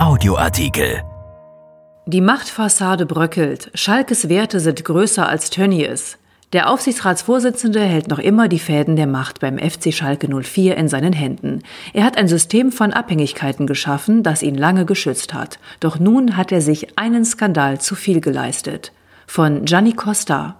Audioartikel. Die Machtfassade bröckelt. Schalkes Werte sind größer als Tönnies. Der Aufsichtsratsvorsitzende hält noch immer die Fäden der Macht beim FC Schalke 04 in seinen Händen. Er hat ein System von Abhängigkeiten geschaffen, das ihn lange geschützt hat. Doch nun hat er sich einen Skandal zu viel geleistet. Von Gianni Costa.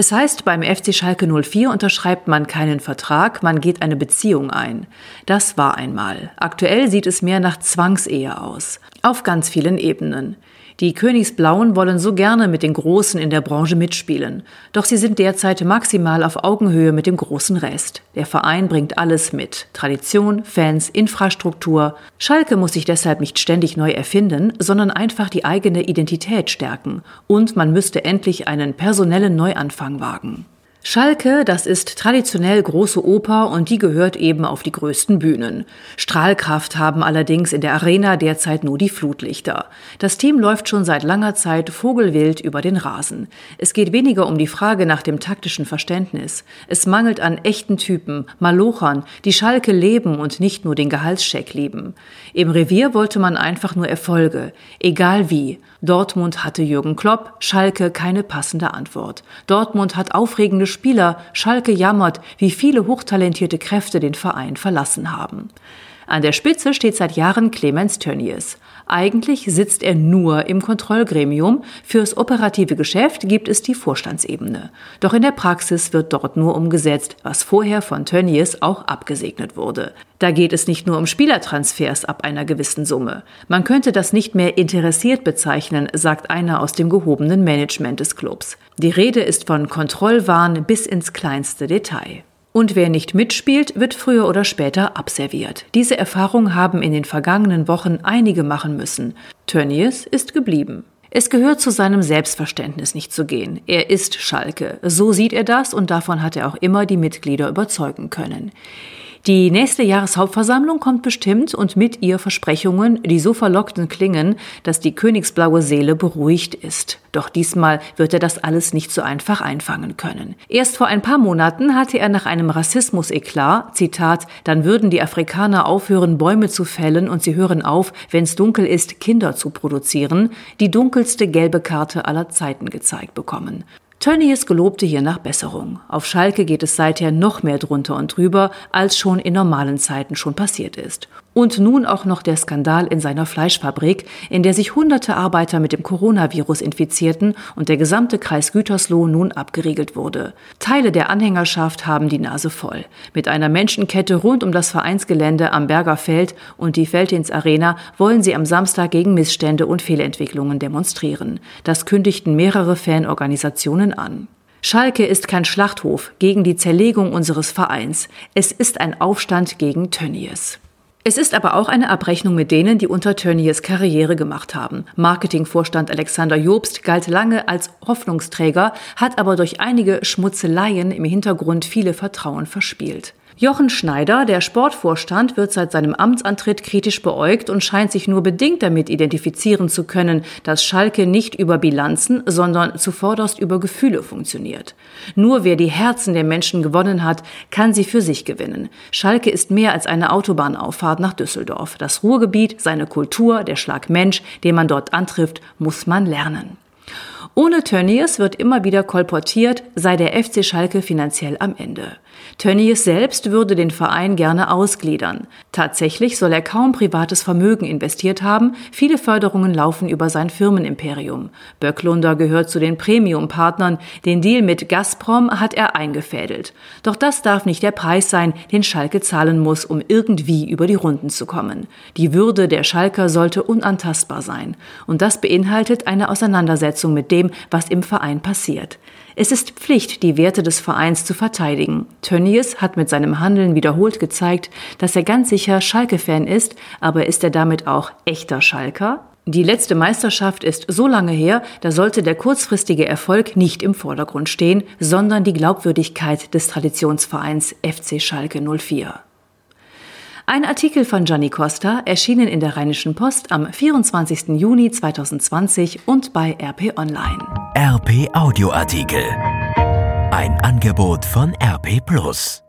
Es heißt, beim FC Schalke 04 unterschreibt man keinen Vertrag, man geht eine Beziehung ein. Das war einmal. Aktuell sieht es mehr nach Zwangsehe aus. Auf ganz vielen Ebenen. Die Königsblauen wollen so gerne mit den Großen in der Branche mitspielen. Doch sie sind derzeit maximal auf Augenhöhe mit dem großen Rest. Der Verein bringt alles mit. Tradition, Fans, Infrastruktur. Schalke muss sich deshalb nicht ständig neu erfinden, sondern einfach die eigene Identität stärken. Und man müsste endlich einen personellen Neuanfang wagen. Schalke, das ist traditionell große Oper und die gehört eben auf die größten Bühnen. Strahlkraft haben allerdings in der Arena derzeit nur die Flutlichter. Das Team läuft schon seit langer Zeit vogelwild über den Rasen. Es geht weniger um die Frage nach dem taktischen Verständnis. Es mangelt an echten Typen, Malochern, die Schalke leben und nicht nur den Gehaltscheck lieben. Im Revier wollte man einfach nur Erfolge, egal wie. Dortmund hatte Jürgen Klopp, Schalke keine passende Antwort. Dortmund hat aufregende Spieler, Schalke jammert, wie viele hochtalentierte Kräfte den Verein verlassen haben. An der Spitze steht seit Jahren Clemens Tönnies. Eigentlich sitzt er nur im Kontrollgremium. Fürs operative Geschäft gibt es die Vorstandsebene. Doch in der Praxis wird dort nur umgesetzt, was vorher von Tönnies auch abgesegnet wurde. Da geht es nicht nur um Spielertransfers ab einer gewissen Summe. Man könnte das nicht mehr interessiert bezeichnen, sagt einer aus dem gehobenen Management des Clubs. Die Rede ist von Kontrollwahn bis ins kleinste Detail. Und wer nicht mitspielt, wird früher oder später abserviert. Diese Erfahrung haben in den vergangenen Wochen einige machen müssen. Tönnies ist geblieben. Es gehört zu seinem Selbstverständnis nicht zu gehen. Er ist Schalke. So sieht er das und davon hat er auch immer die Mitglieder überzeugen können. Die nächste Jahreshauptversammlung kommt bestimmt und mit ihr Versprechungen, die so verlockend klingen, dass die königsblaue Seele beruhigt ist. Doch diesmal wird er das alles nicht so einfach einfangen können. Erst vor ein paar Monaten hatte er nach einem Rassismus-Eklat, Zitat, dann würden die Afrikaner aufhören, Bäume zu fällen und sie hören auf, wenn's dunkel ist, Kinder zu produzieren, die dunkelste gelbe Karte aller Zeiten gezeigt bekommen. Tönnies gelobte hier nach Besserung. Auf Schalke geht es seither noch mehr drunter und drüber, als schon in normalen Zeiten schon passiert ist. Und nun auch noch der Skandal in seiner Fleischfabrik, in der sich hunderte Arbeiter mit dem Coronavirus infizierten und der gesamte Kreis Gütersloh nun abgeriegelt wurde. Teile der Anhängerschaft haben die Nase voll. Mit einer Menschenkette rund um das Vereinsgelände am Berger Feld und die Feldins Arena wollen sie am Samstag gegen Missstände und Fehlentwicklungen demonstrieren. Das kündigten mehrere Fanorganisationen an. Schalke ist kein Schlachthof gegen die Zerlegung unseres Vereins. Es ist ein Aufstand gegen Tönnies. Es ist aber auch eine Abrechnung mit denen, die unter Tönnies Karriere gemacht haben. Marketingvorstand Alexander Jobst galt lange als Hoffnungsträger, hat aber durch einige Schmutzeleien im Hintergrund viele Vertrauen verspielt. Jochen Schneider, der Sportvorstand, wird seit seinem Amtsantritt kritisch beäugt und scheint sich nur bedingt damit identifizieren zu können, dass Schalke nicht über Bilanzen, sondern zuvorderst über Gefühle funktioniert. Nur wer die Herzen der Menschen gewonnen hat, kann sie für sich gewinnen. Schalke ist mehr als eine Autobahnauffahrt nach Düsseldorf. Das Ruhrgebiet, seine Kultur, der Schlag Mensch, den man dort antrifft, muss man lernen. Ohne Tönnies wird immer wieder kolportiert, sei der FC Schalke finanziell am Ende. Tönnies selbst würde den Verein gerne ausgliedern. Tatsächlich soll er kaum privates Vermögen investiert haben, viele Förderungen laufen über sein Firmenimperium. Böcklunder gehört zu den Premium-Partnern, den Deal mit Gazprom hat er eingefädelt. Doch das darf nicht der Preis sein, den Schalke zahlen muss, um irgendwie über die Runden zu kommen. Die Würde der Schalker sollte unantastbar sein. Und das beinhaltet eine Auseinandersetzung mit dem, was im Verein passiert. Es ist Pflicht, die Werte des Vereins zu verteidigen. Tönnies hat mit seinem Handeln wiederholt gezeigt, dass er ganz sicher Schalke-Fan ist, aber ist er damit auch echter Schalker? Die letzte Meisterschaft ist so lange her, da sollte der kurzfristige Erfolg nicht im Vordergrund stehen, sondern die Glaubwürdigkeit des Traditionsvereins FC Schalke 04. Ein Artikel von Gianni Costa, erschienen in der Rheinischen Post am 24. Juni 2020 und bei RP Online. RP Audioartikel. Ein Angebot von RP Plus.